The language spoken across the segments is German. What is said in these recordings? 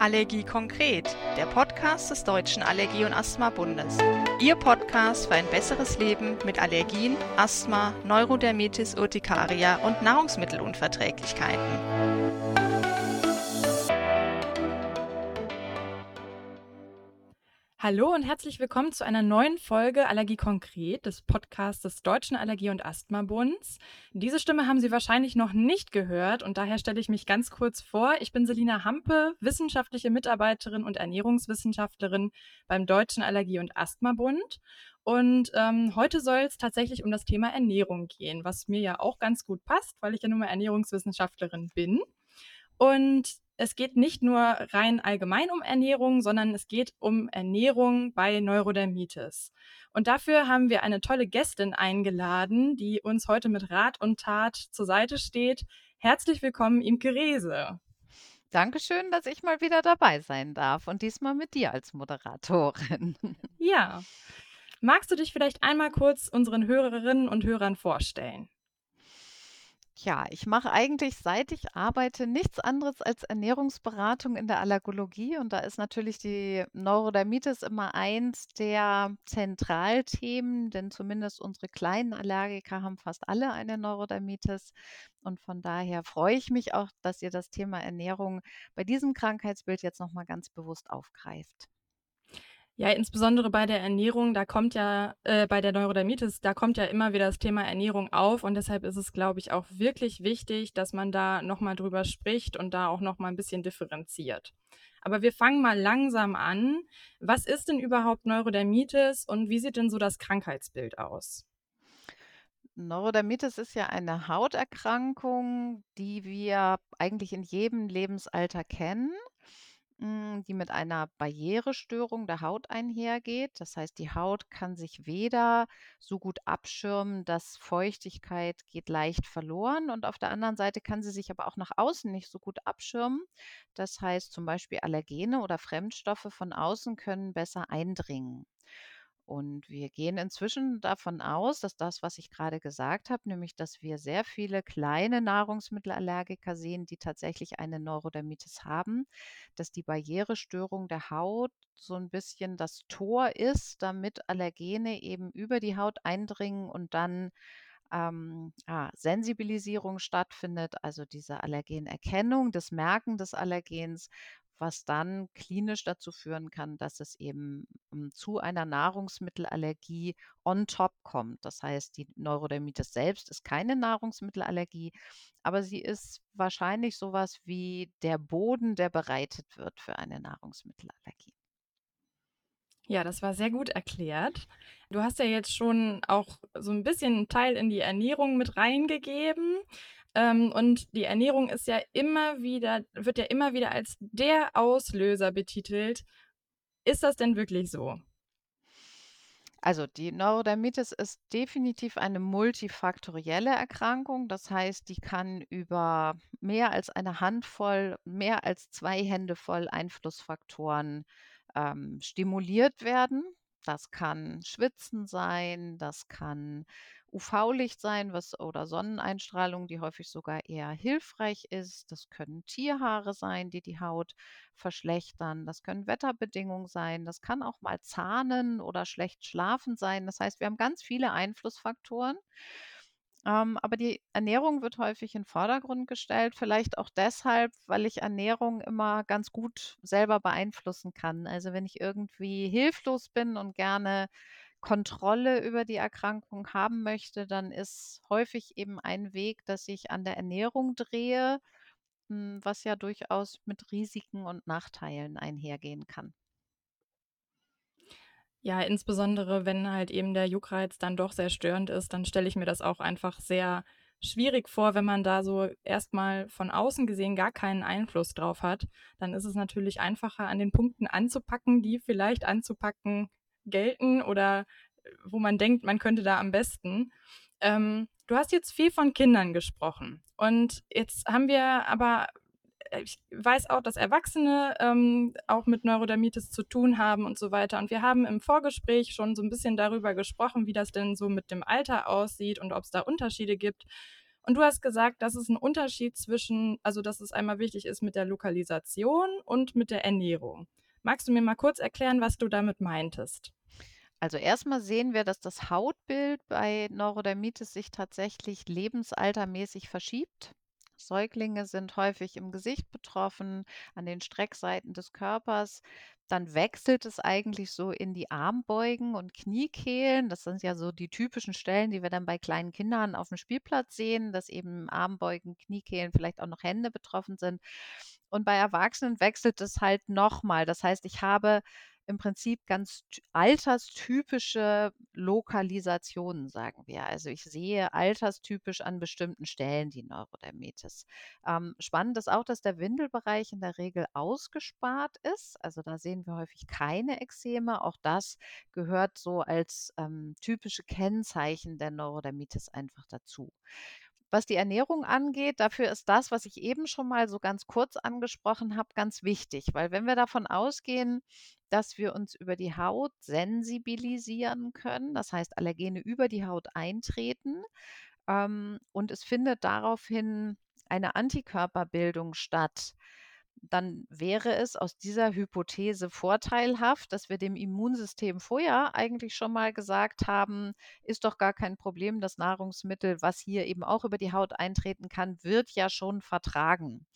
Allergie konkret, der Podcast des Deutschen Allergie- und Asthma-Bundes. Ihr Podcast für ein besseres Leben mit Allergien, Asthma, Neurodermitis, Urtikaria und Nahrungsmittelunverträglichkeiten. Hallo und herzlich willkommen zu einer neuen Folge Allergie konkret des Podcasts des Deutschen Allergie- und Asthma-Bunds. Diese Stimme haben Sie wahrscheinlich noch nicht gehört und daher stelle ich mich ganz kurz vor. Ich bin Selina Hampe, wissenschaftliche Mitarbeiterin und Ernährungswissenschaftlerin beim Deutschen Allergie- und Asthma-Bund. Und ähm, heute soll es tatsächlich um das Thema Ernährung gehen, was mir ja auch ganz gut passt, weil ich ja nun mal Ernährungswissenschaftlerin bin. Und es geht nicht nur rein allgemein um Ernährung, sondern es geht um Ernährung bei Neurodermitis. Und dafür haben wir eine tolle Gästin eingeladen, die uns heute mit Rat und Tat zur Seite steht. Herzlich willkommen, Imke Rehse. Dankeschön, dass ich mal wieder dabei sein darf und diesmal mit dir als Moderatorin. Ja. Magst du dich vielleicht einmal kurz unseren Hörerinnen und Hörern vorstellen? Ja, ich mache eigentlich, seit ich arbeite, nichts anderes als Ernährungsberatung in der Allergologie. Und da ist natürlich die Neurodermitis immer eins der Zentralthemen, denn zumindest unsere kleinen Allergiker haben fast alle eine Neurodermitis. Und von daher freue ich mich auch, dass ihr das Thema Ernährung bei diesem Krankheitsbild jetzt nochmal ganz bewusst aufgreift. Ja, insbesondere bei der Ernährung, da kommt ja, äh, bei der Neurodermitis, da kommt ja immer wieder das Thema Ernährung auf und deshalb ist es, glaube ich, auch wirklich wichtig, dass man da nochmal drüber spricht und da auch nochmal ein bisschen differenziert. Aber wir fangen mal langsam an. Was ist denn überhaupt Neurodermitis und wie sieht denn so das Krankheitsbild aus? Neurodermitis ist ja eine Hauterkrankung, die wir eigentlich in jedem Lebensalter kennen die mit einer Barrierestörung der Haut einhergeht. Das heißt, die Haut kann sich weder so gut abschirmen, dass Feuchtigkeit geht leicht verloren und auf der anderen Seite kann sie sich aber auch nach außen nicht so gut abschirmen. Das heißt, zum Beispiel Allergene oder Fremdstoffe von außen können besser eindringen. Und wir gehen inzwischen davon aus, dass das, was ich gerade gesagt habe, nämlich dass wir sehr viele kleine Nahrungsmittelallergiker sehen, die tatsächlich eine Neurodermitis haben, dass die Barrierestörung der Haut so ein bisschen das Tor ist, damit Allergene eben über die Haut eindringen und dann ähm, ah, Sensibilisierung stattfindet, also diese Allergenerkennung, das Merken des Allergens was dann klinisch dazu führen kann, dass es eben hm, zu einer Nahrungsmittelallergie on top kommt. Das heißt, die Neurodermitis selbst ist keine Nahrungsmittelallergie, aber sie ist wahrscheinlich sowas wie der Boden, der bereitet wird für eine Nahrungsmittelallergie. Ja, das war sehr gut erklärt. Du hast ja jetzt schon auch so ein bisschen einen Teil in die Ernährung mit reingegeben. Ähm, und die Ernährung ist ja immer wieder, wird ja immer wieder als der Auslöser betitelt. Ist das denn wirklich so? Also die Neurodermitis ist definitiv eine multifaktorielle Erkrankung. Das heißt, die kann über mehr als eine Handvoll, mehr als zwei Hände voll Einflussfaktoren ähm, stimuliert werden. Das kann Schwitzen sein, das kann UV-Licht sein, was oder Sonneneinstrahlung, die häufig sogar eher hilfreich ist. Das können Tierhaare sein, die die Haut verschlechtern. Das können Wetterbedingungen sein. Das kann auch mal Zahnen oder schlecht schlafen sein. Das heißt, wir haben ganz viele Einflussfaktoren. Ähm, aber die Ernährung wird häufig in den Vordergrund gestellt, vielleicht auch deshalb, weil ich Ernährung immer ganz gut selber beeinflussen kann. Also wenn ich irgendwie hilflos bin und gerne Kontrolle über die Erkrankung haben möchte, dann ist häufig eben ein Weg, dass ich an der Ernährung drehe, hm, was ja durchaus mit Risiken und Nachteilen einhergehen kann. Ja, insbesondere wenn halt eben der Juckreiz dann doch sehr störend ist, dann stelle ich mir das auch einfach sehr schwierig vor, wenn man da so erstmal von außen gesehen gar keinen Einfluss drauf hat. Dann ist es natürlich einfacher, an den Punkten anzupacken, die vielleicht anzupacken gelten oder äh, wo man denkt, man könnte da am besten. Ähm, du hast jetzt viel von Kindern gesprochen. Und jetzt haben wir aber äh, ich weiß auch, dass Erwachsene ähm, auch mit Neurodermitis zu tun haben und so weiter. Und wir haben im Vorgespräch schon so ein bisschen darüber gesprochen, wie das denn so mit dem Alter aussieht und ob es da Unterschiede gibt. Und du hast gesagt, dass es ein Unterschied zwischen, also dass es einmal wichtig ist mit der Lokalisation und mit der Ernährung. Magst du mir mal kurz erklären, was du damit meintest? Also erstmal sehen wir, dass das Hautbild bei Neurodermitis sich tatsächlich lebensaltermäßig verschiebt. Säuglinge sind häufig im Gesicht betroffen, an den Streckseiten des Körpers. Dann wechselt es eigentlich so in die Armbeugen und Kniekehlen. Das sind ja so die typischen Stellen, die wir dann bei kleinen Kindern auf dem Spielplatz sehen, dass eben Armbeugen, Kniekehlen, vielleicht auch noch Hände betroffen sind. Und bei Erwachsenen wechselt es halt nochmal. Das heißt, ich habe im Prinzip ganz alterstypische Lokalisationen, sagen wir. Also ich sehe alterstypisch an bestimmten Stellen die Neurodermitis. Ähm, spannend ist auch, dass der Windelbereich in der Regel ausgespart ist. Also da sehen wir häufig keine Ekzeme. Auch das gehört so als ähm, typische Kennzeichen der Neurodermitis einfach dazu. Was die Ernährung angeht, dafür ist das, was ich eben schon mal so ganz kurz angesprochen habe, ganz wichtig, weil wenn wir davon ausgehen, dass wir uns über die Haut sensibilisieren können, das heißt Allergene über die Haut eintreten, ähm, und es findet daraufhin eine Antikörperbildung statt, dann wäre es aus dieser Hypothese vorteilhaft, dass wir dem Immunsystem vorher eigentlich schon mal gesagt haben, ist doch gar kein Problem, das Nahrungsmittel, was hier eben auch über die Haut eintreten kann, wird ja schon vertragen,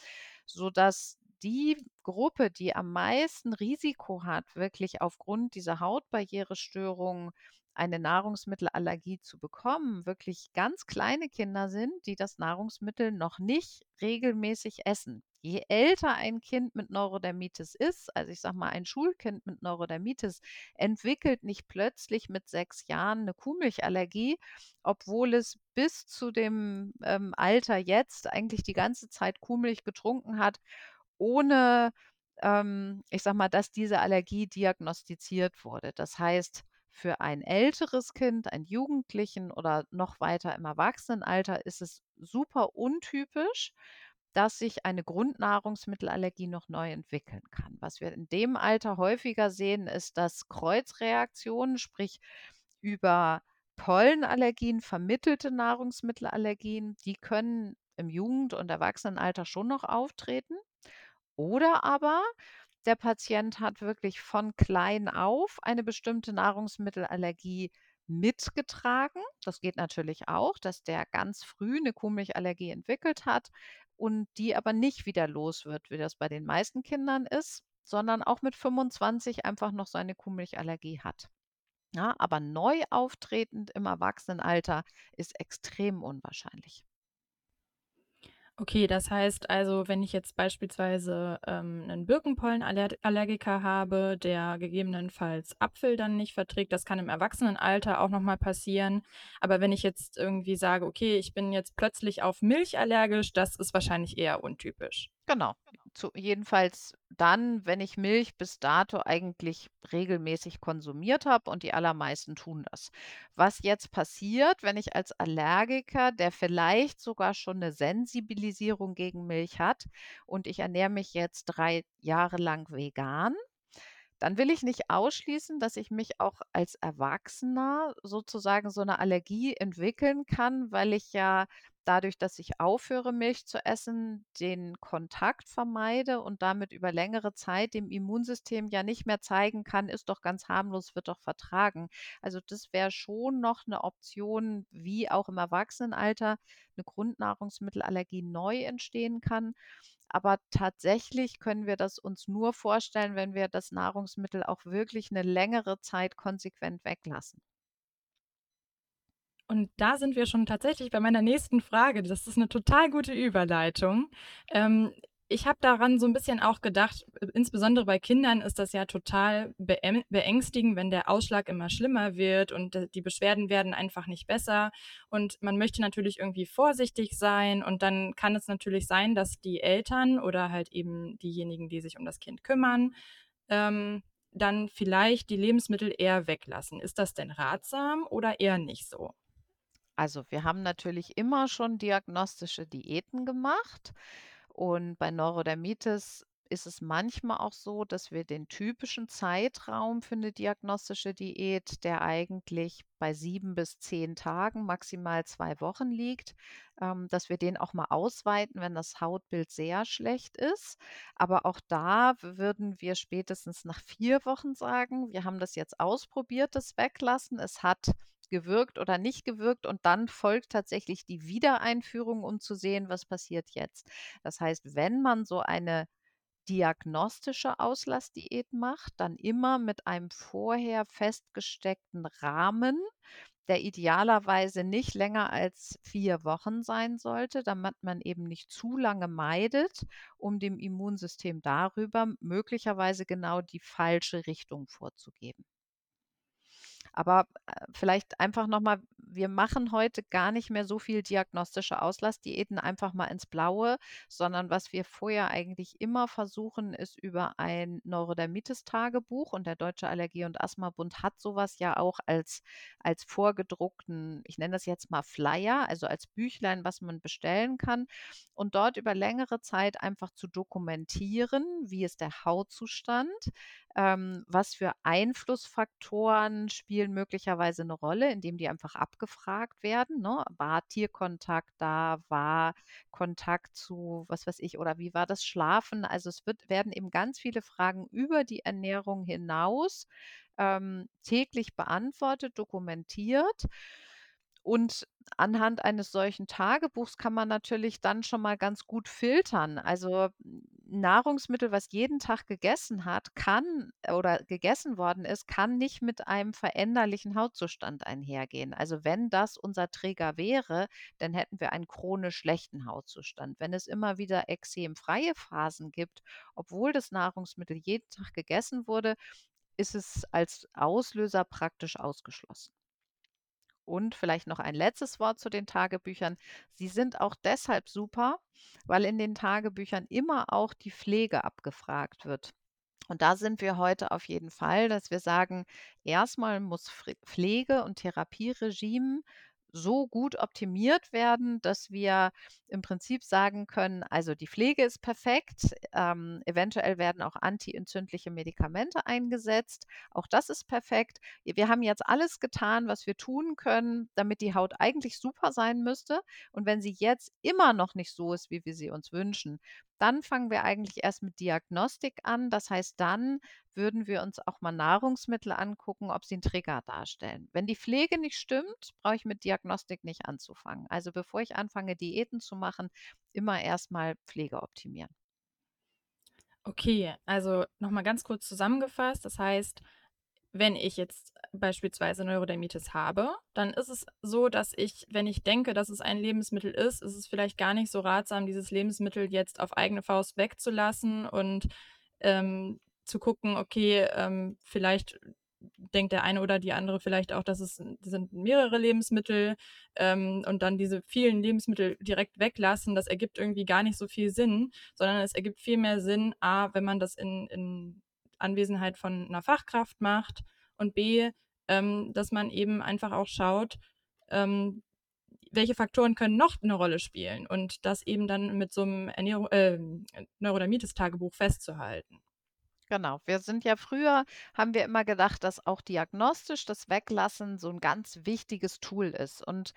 sodass die Gruppe, die am meisten Risiko hat, wirklich aufgrund dieser Hautbarrierestörung eine Nahrungsmittelallergie zu bekommen, wirklich ganz kleine Kinder sind, die das Nahrungsmittel noch nicht regelmäßig essen. Je älter ein Kind mit Neurodermitis ist, also ich sage mal ein Schulkind mit Neurodermitis, entwickelt nicht plötzlich mit sechs Jahren eine Kuhmilchallergie, obwohl es bis zu dem ähm, Alter jetzt eigentlich die ganze Zeit Kuhmilch getrunken hat, ohne, ähm, ich sage mal, dass diese Allergie diagnostiziert wurde. Das heißt, für ein älteres Kind, einen Jugendlichen oder noch weiter im Erwachsenenalter ist es super untypisch, dass sich eine Grundnahrungsmittelallergie noch neu entwickeln kann. Was wir in dem Alter häufiger sehen, ist, dass Kreuzreaktionen, sprich über Pollenallergien vermittelte Nahrungsmittelallergien, die können im Jugend- und Erwachsenenalter schon noch auftreten. Oder aber der Patient hat wirklich von klein auf eine bestimmte Nahrungsmittelallergie mitgetragen. Das geht natürlich auch, dass der ganz früh eine Kuhmilchallergie entwickelt hat und die aber nicht wieder los wird, wie das bei den meisten Kindern ist, sondern auch mit 25 einfach noch seine Kuhmilchallergie hat. Ja, aber neu auftretend im Erwachsenenalter ist extrem unwahrscheinlich. Okay, das heißt also, wenn ich jetzt beispielsweise ähm, einen Birkenpollenallergiker habe, der gegebenenfalls Apfel dann nicht verträgt, das kann im Erwachsenenalter auch nochmal passieren. Aber wenn ich jetzt irgendwie sage, okay, ich bin jetzt plötzlich auf Milch allergisch, das ist wahrscheinlich eher untypisch. Genau. Zu, jedenfalls dann, wenn ich Milch bis dato eigentlich regelmäßig konsumiert habe und die allermeisten tun das. Was jetzt passiert, wenn ich als Allergiker, der vielleicht sogar schon eine Sensibilisierung gegen Milch hat und ich ernähre mich jetzt drei Jahre lang vegan, dann will ich nicht ausschließen, dass ich mich auch als Erwachsener sozusagen so eine Allergie entwickeln kann, weil ich ja dadurch, dass ich aufhöre, Milch zu essen, den Kontakt vermeide und damit über längere Zeit dem Immunsystem ja nicht mehr zeigen kann, ist doch ganz harmlos, wird doch vertragen. Also das wäre schon noch eine Option, wie auch im Erwachsenenalter eine Grundnahrungsmittelallergie neu entstehen kann. Aber tatsächlich können wir das uns nur vorstellen, wenn wir das Nahrungsmittel auch wirklich eine längere Zeit konsequent weglassen. Und da sind wir schon tatsächlich bei meiner nächsten Frage. Das ist eine total gute Überleitung. Ähm, ich habe daran so ein bisschen auch gedacht, äh, insbesondere bei Kindern ist das ja total beängstigend, wenn der Ausschlag immer schlimmer wird und die Beschwerden werden einfach nicht besser. Und man möchte natürlich irgendwie vorsichtig sein. Und dann kann es natürlich sein, dass die Eltern oder halt eben diejenigen, die sich um das Kind kümmern, ähm, dann vielleicht die Lebensmittel eher weglassen. Ist das denn ratsam oder eher nicht so? Also wir haben natürlich immer schon diagnostische Diäten gemacht und bei Neurodermitis ist es manchmal auch so, dass wir den typischen Zeitraum für eine diagnostische Diät, der eigentlich bei sieben bis zehn Tagen, maximal zwei Wochen liegt, ähm, dass wir den auch mal ausweiten, wenn das Hautbild sehr schlecht ist. Aber auch da würden wir spätestens nach vier Wochen sagen, wir haben das jetzt ausprobiert, das Weglassen. Es hat gewirkt oder nicht gewirkt und dann folgt tatsächlich die Wiedereinführung, um zu sehen, was passiert jetzt. Das heißt, wenn man so eine diagnostische Auslassdiät macht, dann immer mit einem vorher festgesteckten Rahmen, der idealerweise nicht länger als vier Wochen sein sollte, damit man eben nicht zu lange meidet, um dem Immunsystem darüber möglicherweise genau die falsche Richtung vorzugeben. Aber äh, vielleicht einfach nochmal, wir machen heute gar nicht mehr so viel diagnostische Auslassdiäten einfach mal ins Blaue, sondern was wir vorher eigentlich immer versuchen, ist über ein Neurodermitis-Tagebuch und der Deutsche Allergie- und Asthma-Bund hat sowas ja auch als, als vorgedruckten, ich nenne das jetzt mal Flyer, also als Büchlein, was man bestellen kann. Und dort über längere Zeit einfach zu dokumentieren, wie ist der Hautzustand, ähm, was für Einflussfaktoren spielen möglicherweise eine Rolle, indem die einfach abgefragt werden, ne? War Tierkontakt da? War Kontakt zu, was weiß ich, oder wie war das Schlafen? Also, es wird werden eben ganz viele Fragen über die Ernährung hinaus, ähm, täglich beantwortet, dokumentiert. Und anhand eines solchen Tagebuchs kann man natürlich dann schon mal ganz gut filtern. Also Nahrungsmittel, was jeden Tag gegessen hat, kann oder gegessen worden ist, kann nicht mit einem veränderlichen Hautzustand einhergehen. Also wenn das unser Träger wäre, dann hätten wir einen chronisch schlechten Hautzustand. Wenn es immer wieder extremfreie Phasen gibt, obwohl das Nahrungsmittel jeden Tag gegessen wurde, ist es als Auslöser praktisch ausgeschlossen. Und vielleicht noch ein letztes Wort zu den Tagebüchern. Sie sind auch deshalb super, weil in den Tagebüchern immer auch die Pflege abgefragt wird. Und da sind wir heute auf jeden Fall, dass wir sagen, erstmal muss Pflege und Therapieregime so gut optimiert werden, dass wir im Prinzip sagen können, also die Pflege ist perfekt, ähm, eventuell werden auch antientzündliche Medikamente eingesetzt, auch das ist perfekt. Wir haben jetzt alles getan, was wir tun können, damit die Haut eigentlich super sein müsste. Und wenn sie jetzt immer noch nicht so ist, wie wir sie uns wünschen, dann fangen wir eigentlich erst mit Diagnostik an. Das heißt, dann würden wir uns auch mal Nahrungsmittel angucken, ob sie einen Trigger darstellen. Wenn die Pflege nicht stimmt, brauche ich mit Diagnostik nicht anzufangen. Also bevor ich anfange, Diäten zu machen, immer erstmal Pflege optimieren. Okay, also nochmal ganz kurz zusammengefasst. Das heißt, wenn ich jetzt beispielsweise Neurodermitis habe, dann ist es so, dass ich, wenn ich denke, dass es ein Lebensmittel ist, ist es vielleicht gar nicht so ratsam, dieses Lebensmittel jetzt auf eigene Faust wegzulassen und ähm, zu gucken, okay, ähm, vielleicht denkt der eine oder die andere vielleicht auch, dass es sind mehrere Lebensmittel ähm, und dann diese vielen Lebensmittel direkt weglassen, das ergibt irgendwie gar nicht so viel Sinn, sondern es ergibt viel mehr Sinn, a, wenn man das in, in Anwesenheit von einer Fachkraft macht und b, ähm, dass man eben einfach auch schaut, ähm, welche Faktoren können noch eine Rolle spielen und das eben dann mit so einem Ernährung, äh, Neurodermitis-Tagebuch festzuhalten. Genau. Wir sind ja früher haben wir immer gedacht, dass auch diagnostisch das Weglassen so ein ganz wichtiges Tool ist. Und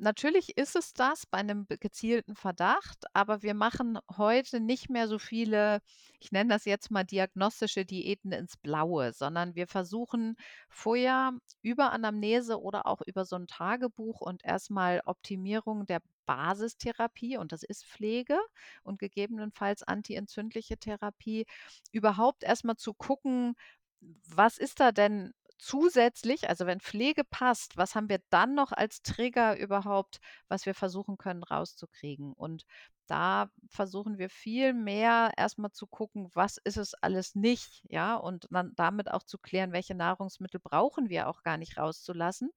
natürlich ist es das bei einem gezielten Verdacht, aber wir machen heute nicht mehr so viele, ich nenne das jetzt mal diagnostische Diäten ins Blaue, sondern wir versuchen vorher über Anamnese oder auch über so ein Tagebuch und erstmal Optimierung der Basistherapie und das ist Pflege und gegebenenfalls antientzündliche Therapie, überhaupt erstmal zu gucken, was ist da denn zusätzlich, also wenn Pflege passt, was haben wir dann noch als Trigger überhaupt, was wir versuchen können rauszukriegen? Und da versuchen wir viel mehr erstmal zu gucken, was ist es alles nicht, ja, und dann damit auch zu klären, welche Nahrungsmittel brauchen wir auch gar nicht rauszulassen,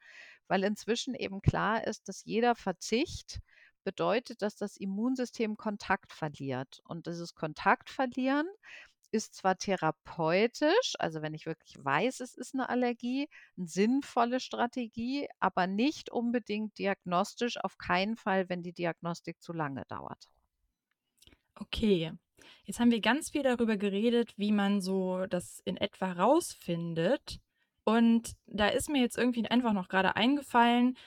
weil inzwischen eben klar ist, dass jeder Verzicht bedeutet, dass das Immunsystem Kontakt verliert. Und dieses Kontaktverlieren ist zwar therapeutisch, also wenn ich wirklich weiß, es ist eine Allergie, eine sinnvolle Strategie, aber nicht unbedingt diagnostisch, auf keinen Fall, wenn die Diagnostik zu lange dauert. Okay. Jetzt haben wir ganz viel darüber geredet, wie man so das in etwa rausfindet. Und da ist mir jetzt irgendwie einfach noch gerade eingefallen,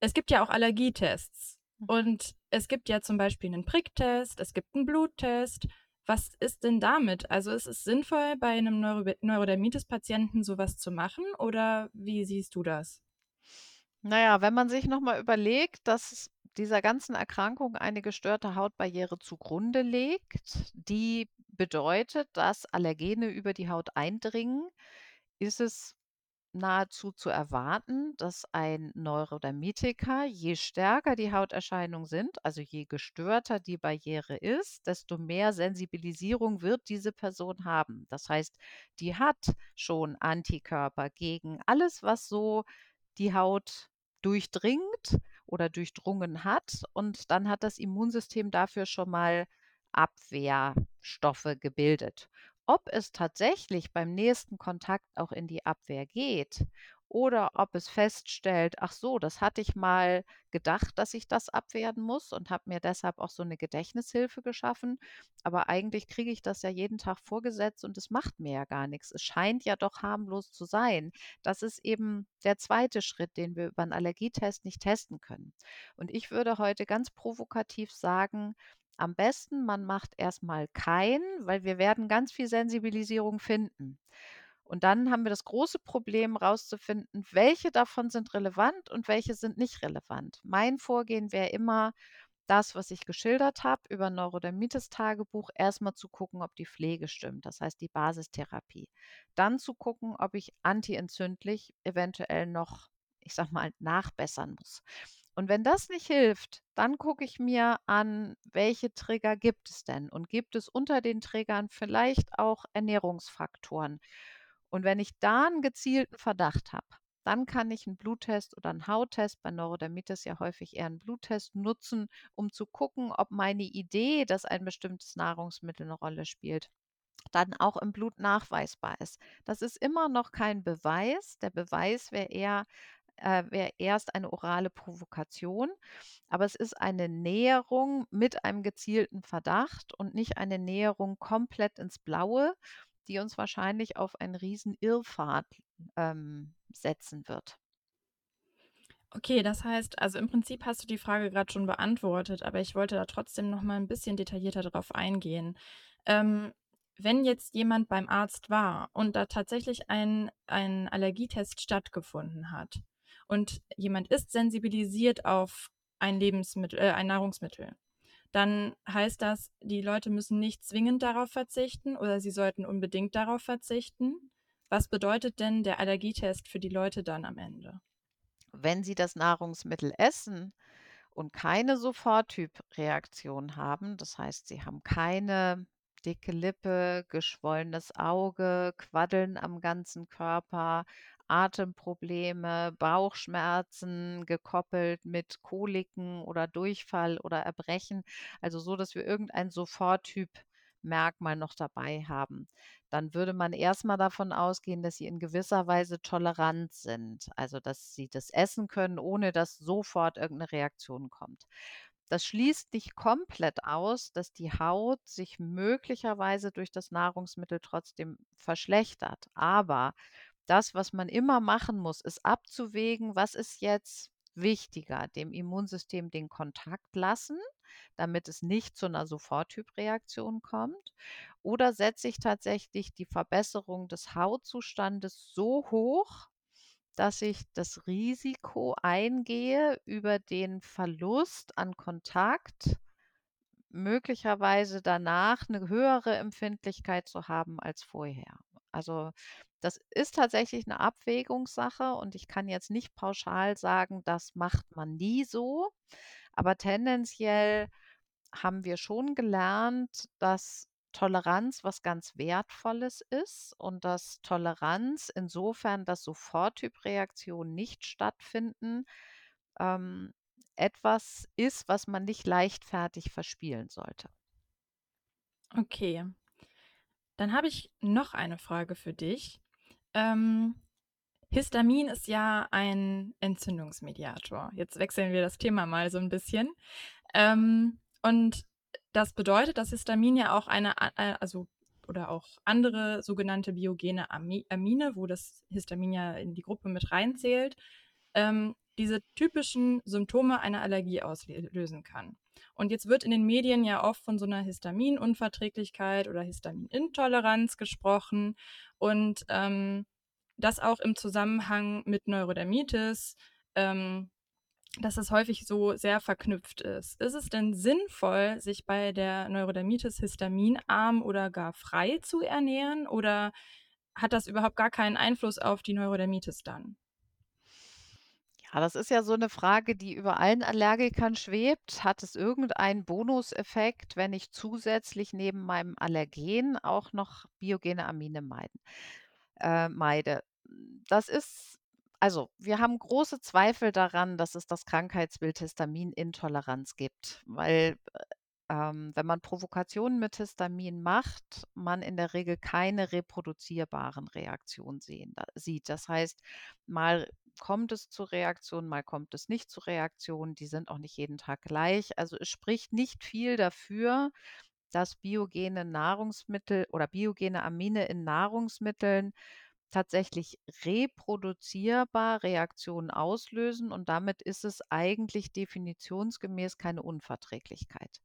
es gibt ja auch Allergietests. Mhm. Und es gibt ja zum Beispiel einen Pricktest, es gibt einen Bluttest. Was ist denn damit? Also ist es sinnvoll, bei einem Neuro Neurodermitis-Patienten sowas zu machen oder wie siehst du das? Naja, wenn man sich nochmal überlegt, dass dieser ganzen Erkrankung eine gestörte Hautbarriere zugrunde liegt, die bedeutet, dass Allergene über die Haut eindringen, ist es nahezu zu erwarten, dass ein Neurodermitiker, je stärker die Hauterscheinungen sind, also je gestörter die Barriere ist, desto mehr Sensibilisierung wird diese Person haben. Das heißt, die hat schon Antikörper gegen alles, was so die Haut durchdringt oder durchdrungen hat. Und dann hat das Immunsystem dafür schon mal Abwehrstoffe gebildet. Ob es tatsächlich beim nächsten Kontakt auch in die Abwehr geht oder ob es feststellt, ach so, das hatte ich mal gedacht, dass ich das abwehren muss und habe mir deshalb auch so eine Gedächtnishilfe geschaffen. Aber eigentlich kriege ich das ja jeden Tag vorgesetzt und es macht mir ja gar nichts. Es scheint ja doch harmlos zu sein. Das ist eben der zweite Schritt, den wir über einen Allergietest nicht testen können. Und ich würde heute ganz provokativ sagen, am besten, man macht erstmal keinen, weil wir werden ganz viel Sensibilisierung finden. Und dann haben wir das große Problem rauszufinden, welche davon sind relevant und welche sind nicht relevant. Mein Vorgehen wäre immer das, was ich geschildert habe, über Neurodermitis-Tagebuch erstmal zu gucken, ob die Pflege stimmt, das heißt die Basistherapie. Dann zu gucken, ob ich antientzündlich eventuell noch, ich sag mal, nachbessern muss. Und wenn das nicht hilft, dann gucke ich mir an, welche Trigger gibt es denn? Und gibt es unter den Triggern vielleicht auch Ernährungsfaktoren? Und wenn ich da einen gezielten Verdacht habe, dann kann ich einen Bluttest oder einen Hauttest, bei Neurodermitis ja häufig eher einen Bluttest nutzen, um zu gucken, ob meine Idee, dass ein bestimmtes Nahrungsmittel eine Rolle spielt, dann auch im Blut nachweisbar ist. Das ist immer noch kein Beweis. Der Beweis wäre eher, äh, wäre erst eine orale Provokation, aber es ist eine Näherung mit einem gezielten Verdacht und nicht eine Näherung komplett ins Blaue, die uns wahrscheinlich auf einen riesen Irrfahrt ähm, setzen wird. Okay, das heißt, also im Prinzip hast du die Frage gerade schon beantwortet, aber ich wollte da trotzdem noch mal ein bisschen detaillierter drauf eingehen. Ähm, wenn jetzt jemand beim Arzt war und da tatsächlich ein, ein Allergietest stattgefunden hat und jemand ist sensibilisiert auf ein Lebensmittel, äh, ein Nahrungsmittel dann heißt das, die Leute müssen nicht zwingend darauf verzichten oder sie sollten unbedingt darauf verzichten. Was bedeutet denn der Allergietest für die Leute dann am Ende? Wenn sie das Nahrungsmittel essen und keine Soforttypreaktion haben, das heißt, sie haben keine dicke Lippe, geschwollenes Auge, Quaddeln am ganzen Körper, Atemprobleme, Bauchschmerzen gekoppelt mit Koliken oder Durchfall oder Erbrechen, also so, dass wir irgendein Soforttyp-Merkmal noch dabei haben. Dann würde man erstmal davon ausgehen, dass sie in gewisser Weise tolerant sind, also dass sie das essen können, ohne dass sofort irgendeine Reaktion kommt. Das schließt nicht komplett aus, dass die Haut sich möglicherweise durch das Nahrungsmittel trotzdem verschlechtert. Aber das, was man immer machen muss, ist abzuwägen, was ist jetzt wichtiger, dem Immunsystem den Kontakt lassen, damit es nicht zu einer Soforttypreaktion kommt, oder setze ich tatsächlich die Verbesserung des Hautzustandes so hoch, dass ich das Risiko eingehe über den Verlust an Kontakt, möglicherweise danach eine höhere Empfindlichkeit zu haben als vorher. Also das ist tatsächlich eine Abwägungssache und ich kann jetzt nicht pauschal sagen, das macht man nie so. Aber tendenziell haben wir schon gelernt, dass Toleranz was ganz Wertvolles ist und dass Toleranz insofern, dass Soforttypreaktionen nicht stattfinden, ähm, etwas ist, was man nicht leichtfertig verspielen sollte. Okay. Dann habe ich noch eine Frage für dich. Ähm, Histamin ist ja ein Entzündungsmediator. Jetzt wechseln wir das Thema mal so ein bisschen. Ähm, und das bedeutet, dass Histamin ja auch eine, also oder auch andere sogenannte biogene Amine, wo das Histamin ja in die Gruppe mit reinzählt, ähm, diese typischen Symptome einer Allergie auslösen kann. Und jetzt wird in den Medien ja oft von so einer Histaminunverträglichkeit oder Histaminintoleranz gesprochen und ähm, das auch im Zusammenhang mit Neurodermitis, ähm, dass es häufig so sehr verknüpft ist. Ist es denn sinnvoll, sich bei der Neurodermitis histaminarm oder gar frei zu ernähren oder hat das überhaupt gar keinen Einfluss auf die Neurodermitis dann? Ja, das ist ja so eine Frage, die über allen Allergikern schwebt. Hat es irgendeinen Bonuseffekt, wenn ich zusätzlich neben meinem Allergen auch noch biogene Amine meiden äh, meide? Das ist also, wir haben große Zweifel daran, dass es das Krankheitsbild Histaminintoleranz gibt, weil, ähm, wenn man Provokationen mit Histamin macht, man in der Regel keine reproduzierbaren Reaktionen sehen da sieht. Das heißt, mal kommt es zu Reaktionen, mal kommt es nicht zu Reaktionen. Die sind auch nicht jeden Tag gleich. Also, es spricht nicht viel dafür, dass biogene Nahrungsmittel oder biogene Amine in Nahrungsmitteln tatsächlich reproduzierbar Reaktionen auslösen und damit ist es eigentlich definitionsgemäß keine Unverträglichkeit.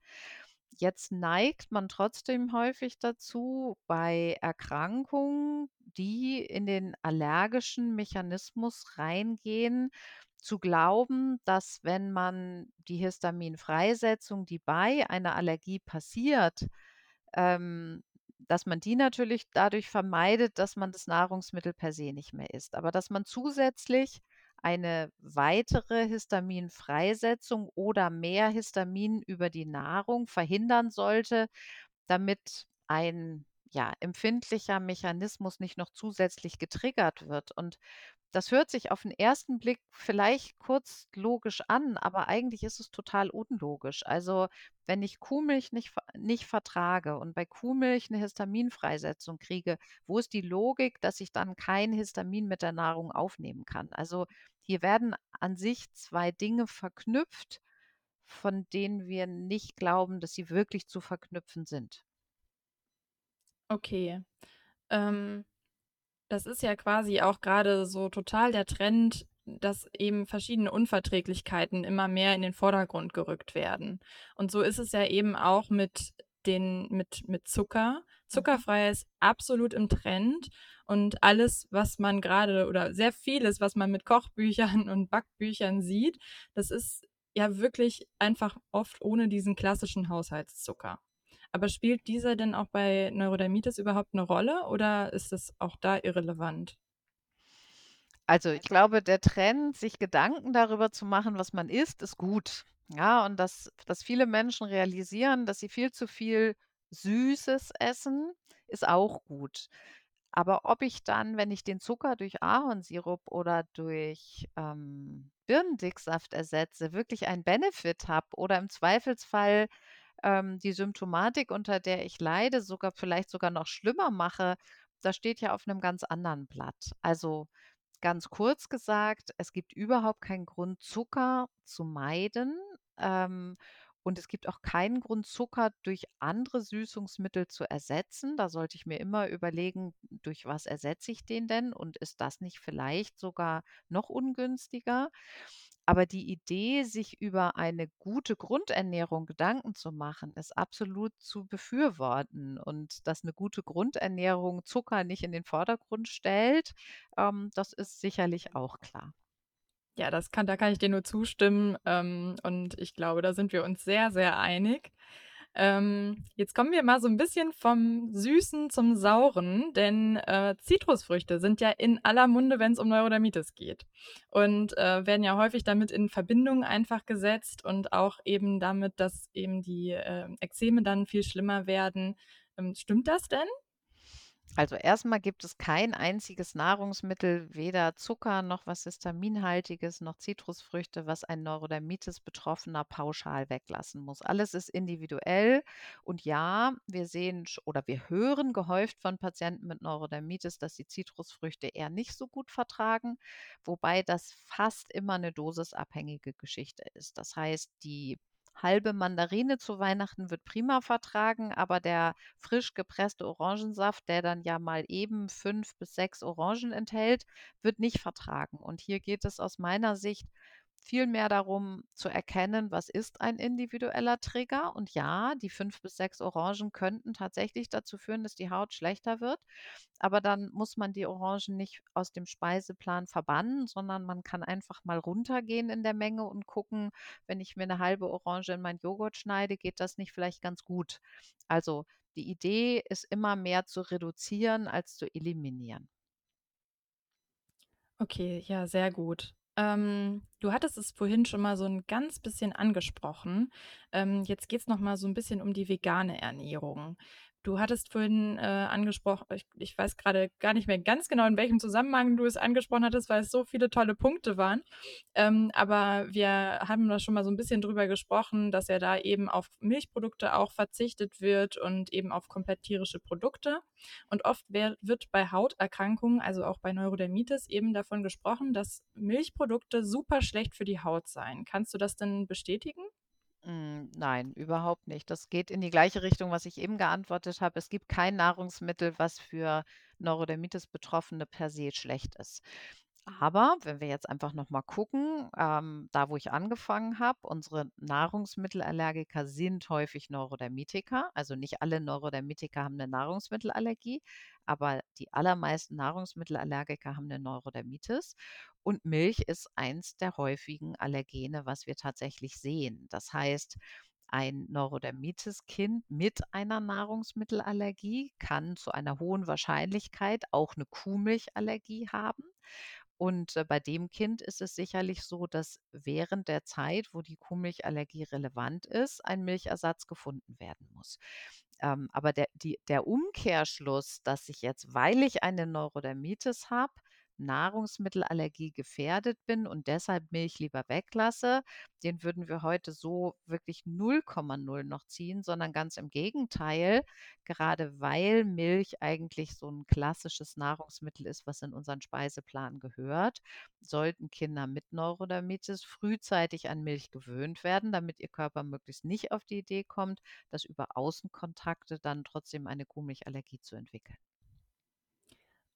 Jetzt neigt man trotzdem häufig dazu, bei Erkrankungen, die in den allergischen Mechanismus reingehen, zu glauben, dass wenn man die Histaminfreisetzung, die bei einer Allergie passiert, ähm, dass man die natürlich dadurch vermeidet, dass man das Nahrungsmittel per se nicht mehr isst. Aber dass man zusätzlich eine weitere Histaminfreisetzung oder mehr Histamin über die Nahrung verhindern sollte, damit ein ja, empfindlicher Mechanismus nicht noch zusätzlich getriggert wird. Und das hört sich auf den ersten Blick vielleicht kurz logisch an, aber eigentlich ist es total unlogisch. Also, wenn ich Kuhmilch nicht nicht vertrage und bei Kuhmilch eine Histaminfreisetzung kriege, wo ist die Logik, dass ich dann kein Histamin mit der Nahrung aufnehmen kann? Also, hier werden an sich zwei Dinge verknüpft, von denen wir nicht glauben, dass sie wirklich zu verknüpfen sind. Okay. Ähm, das ist ja quasi auch gerade so total der Trend, dass eben verschiedene Unverträglichkeiten immer mehr in den Vordergrund gerückt werden. Und so ist es ja eben auch mit den mit mit Zucker. Mhm. Zuckerfrei ist absolut im Trend und alles, was man gerade oder sehr vieles, was man mit Kochbüchern und Backbüchern sieht, das ist ja wirklich einfach oft ohne diesen klassischen Haushaltszucker. Aber spielt dieser denn auch bei Neurodermitis überhaupt eine Rolle oder ist es auch da irrelevant? Also, ich glaube, der Trend, sich Gedanken darüber zu machen, was man isst, ist gut. Ja, und dass dass viele Menschen realisieren, dass sie viel zu viel Süßes essen, ist auch gut. Aber ob ich dann, wenn ich den Zucker durch Ahornsirup oder durch, ähm, Birnendicksaft ersetze, wirklich einen Benefit habe oder im Zweifelsfall ähm, die Symptomatik, unter der ich leide, sogar vielleicht sogar noch schlimmer mache, das steht ja auf einem ganz anderen Blatt. Also, ganz kurz gesagt, es gibt überhaupt keinen Grund, Zucker zu meiden, ähm, und es gibt auch keinen Grund, Zucker durch andere Süßungsmittel zu ersetzen. Da sollte ich mir immer überlegen, durch was ersetze ich den denn und ist das nicht vielleicht sogar noch ungünstiger? Aber die Idee, sich über eine gute Grundernährung Gedanken zu machen, ist absolut zu befürworten. Und dass eine gute Grundernährung Zucker nicht in den Vordergrund stellt, ähm, das ist sicherlich auch klar. Ja, das kann da kann ich dir nur zustimmen, ähm, und ich glaube, da sind wir uns sehr, sehr einig. Ähm, jetzt kommen wir mal so ein bisschen vom Süßen zum Sauren, denn, äh, Zitrusfrüchte sind ja in aller Munde, wenn es um Neurodermitis geht und, äh, werden ja häufig damit in Verbindung einfach gesetzt und auch eben damit, dass eben die, äh, Ekzeme dann viel schlimmer werden. Ähm, stimmt das denn? Also erstmal gibt es kein einziges Nahrungsmittel, weder Zucker noch was Histaminhaltiges noch Zitrusfrüchte, was ein Neurodermitis-Betroffener pauschal weglassen muss. Alles ist individuell und ja, wir sehen oder wir hören gehäuft von Patienten mit Neurodermitis, dass sie Zitrusfrüchte eher nicht so gut vertragen, wobei das fast immer eine dosisabhängige Geschichte ist. Das heißt, die halbe Mandarine zu Weihnachten wird prima vertragen, aber der frisch gepresste Orangensaft, der dann ja mal eben fünf bis sechs Orangen enthält, wird nicht vertragen. Und hier geht es aus meiner Sicht vielmehr darum zu erkennen, was ist ein individueller Trigger. Und ja, die fünf bis sechs Orangen könnten tatsächlich dazu führen, dass die Haut schlechter wird. Aber dann muss man die Orangen nicht aus dem Speiseplan verbannen, sondern man kann einfach mal runtergehen in der Menge und gucken, wenn ich mir eine halbe Orange in meinen Joghurt schneide, geht das nicht vielleicht ganz gut. Also die Idee ist immer mehr zu reduzieren als zu eliminieren. Okay, ja, sehr gut. Ähm, du hattest es vorhin schon mal so ein ganz bisschen angesprochen. Ähm, jetzt geht es noch mal so ein bisschen um die vegane Ernährung. Du hattest vorhin, äh, angesprochen ich ich weiß gerade gar nicht mehr ganz genau, in welchem Zusammenhang du es angesprochen hattest, weil es so viele tolle Punkte waren. Ähm, aber wir haben da schon mal so ein bisschen drüber gesprochen, dass ja da eben auf Milchprodukte auch verzichtet wird und eben auf komplett tierische Produkte. Und oft wird bei Hauterkrankungen, also auch bei Neurodermitis, eben davon gesprochen, dass Milchprodukte super schlecht für die Haut seien. Kannst du das denn bestätigen? Hm, nein, überhaupt nicht. Das geht in die gleiche Richtung, was ich eben geantwortet habe. Es gibt kein Nahrungsmittel, was für Neurodermitis-Betroffene per se schlecht ist. Aber wenn wir jetzt einfach noch mal gucken, ähm, da wo ich angefangen habe, unsere Nahrungsmittelallergiker sind häufig Neurodermitiker. Also nicht alle Neurodermitiker haben eine Nahrungsmittelallergie, aber die allermeisten Nahrungsmittelallergiker haben eine Neurodermitis. Und Milch ist eins der häufigen Allergene, was wir tatsächlich sehen. Das heißt, ein Neurodermitis-Kind mit einer Nahrungsmittelallergie kann zu einer hohen Wahrscheinlichkeit auch eine Kuhmilchallergie haben. Und äh, bei dem Kind ist es sicherlich so, dass während der Zeit, wo die Kuhmilchallergie relevant ist, ein Milchersatz gefunden werden muss. Ähm, aber der, die, der Umkehrschluss, dass ich jetzt, weil ich eine Neurodermitis habe, Nahrungsmittelallergie gefährdet bin und deshalb Milch lieber weglasse, den würden wir heute so wirklich 0,0 noch ziehen, sondern ganz im Gegenteil, gerade weil Milch eigentlich so ein klassisches Nahrungsmittel ist, was in unseren Speiseplan gehört, sollten Kinder mit Neurodermitis frühzeitig an Milch gewöhnt werden, damit ihr Körper möglichst nicht auf die Idee kommt, dass über Außenkontakte dann trotzdem eine Kuhmilchallergie zu entwickeln.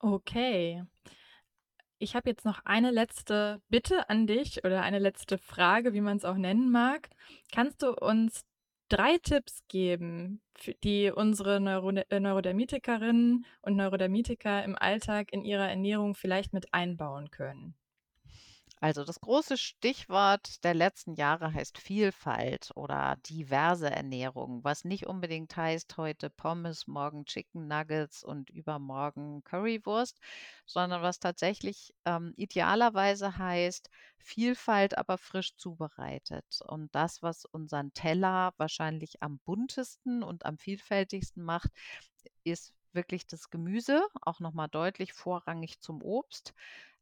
Okay. Ich habe jetzt noch eine letzte Bitte an dich oder eine letzte Frage, wie man es auch nennen mag. Kannst du uns drei Tipps geben, die unsere Neuro äh, Neurodermitikerinnen und Neurodermitiker im Alltag in ihrer Ernährung vielleicht mit einbauen können? Also das große Stichwort der letzten Jahre heißt Vielfalt oder diverse Ernährung, was nicht unbedingt heißt heute Pommes, morgen Chicken Nuggets und übermorgen Currywurst, sondern was tatsächlich ähm, idealerweise heißt Vielfalt, aber frisch zubereitet. Und das, was unseren Teller wahrscheinlich am buntesten und am vielfältigsten macht, ist wirklich das Gemüse, auch nochmal deutlich vorrangig zum Obst.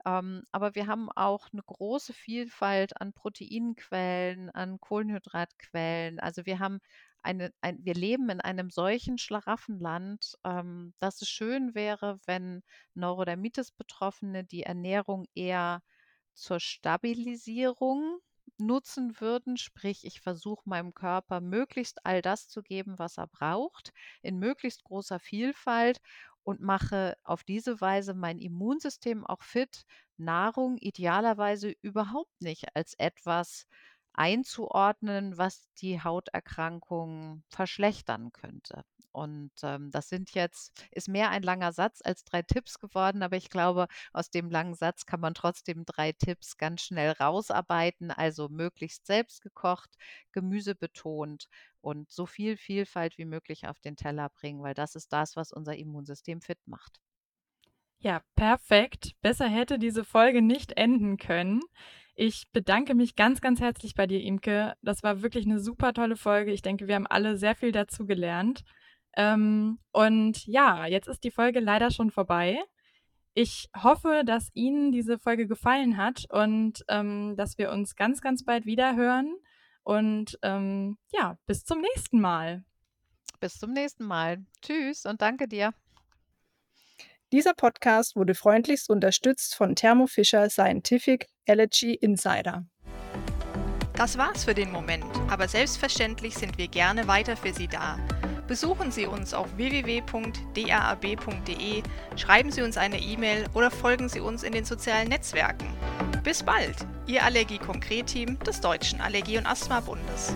Ähm, aber wir haben auch eine große Vielfalt an Proteinquellen, an Kohlenhydratquellen. Also wir haben eine, ein, wir leben in einem solchen Schlaraffenland, ähm, dass es schön wäre, wenn Neurodermitis-Betroffene die Ernährung eher zur Stabilisierung nutzen würden. Sprich, ich versuche meinem Körper möglichst all das zu geben, was er braucht, in möglichst großer Vielfalt und mache auf diese Weise mein Immunsystem auch fit, Nahrung idealerweise überhaupt nicht als etwas einzuordnen, was die Hauterkrankung verschlechtern könnte. Und ähm, das sind jetzt, ist mehr ein langer Satz als drei Tipps geworden, aber ich glaube, aus dem langen Satz kann man trotzdem drei Tipps ganz schnell rausarbeiten. Also möglichst selbst gekocht, Gemüse betont und so viel Vielfalt wie möglich auf den Teller bringen, weil das ist das, was unser Immunsystem fit macht. Ja, perfekt. Besser hätte diese Folge nicht enden können. Ich bedanke mich ganz, ganz herzlich bei dir, Imke. Das war wirklich eine super tolle Folge. Ich denke, wir haben alle sehr viel dazu gelernt. Ähm, und ja, jetzt ist die Folge leider schon vorbei. Ich hoffe, dass Ihnen diese Folge gefallen hat und ähm, dass wir uns ganz, ganz bald wieder hören. Und ähm, ja, bis zum nächsten Mal. Bis zum nächsten Mal. Tschüss und danke dir. Dieser Podcast wurde freundlichst unterstützt von Thermo Fisher Scientific Allergy Insider. Das war's für den Moment, aber selbstverständlich sind wir gerne weiter für Sie da. Besuchen Sie uns auf www.daab.de, schreiben Sie uns eine E-Mail oder folgen Sie uns in den sozialen Netzwerken. Bis bald, Ihr Allergie-Konkret-Team des Deutschen Allergie- und Asthma-Bundes.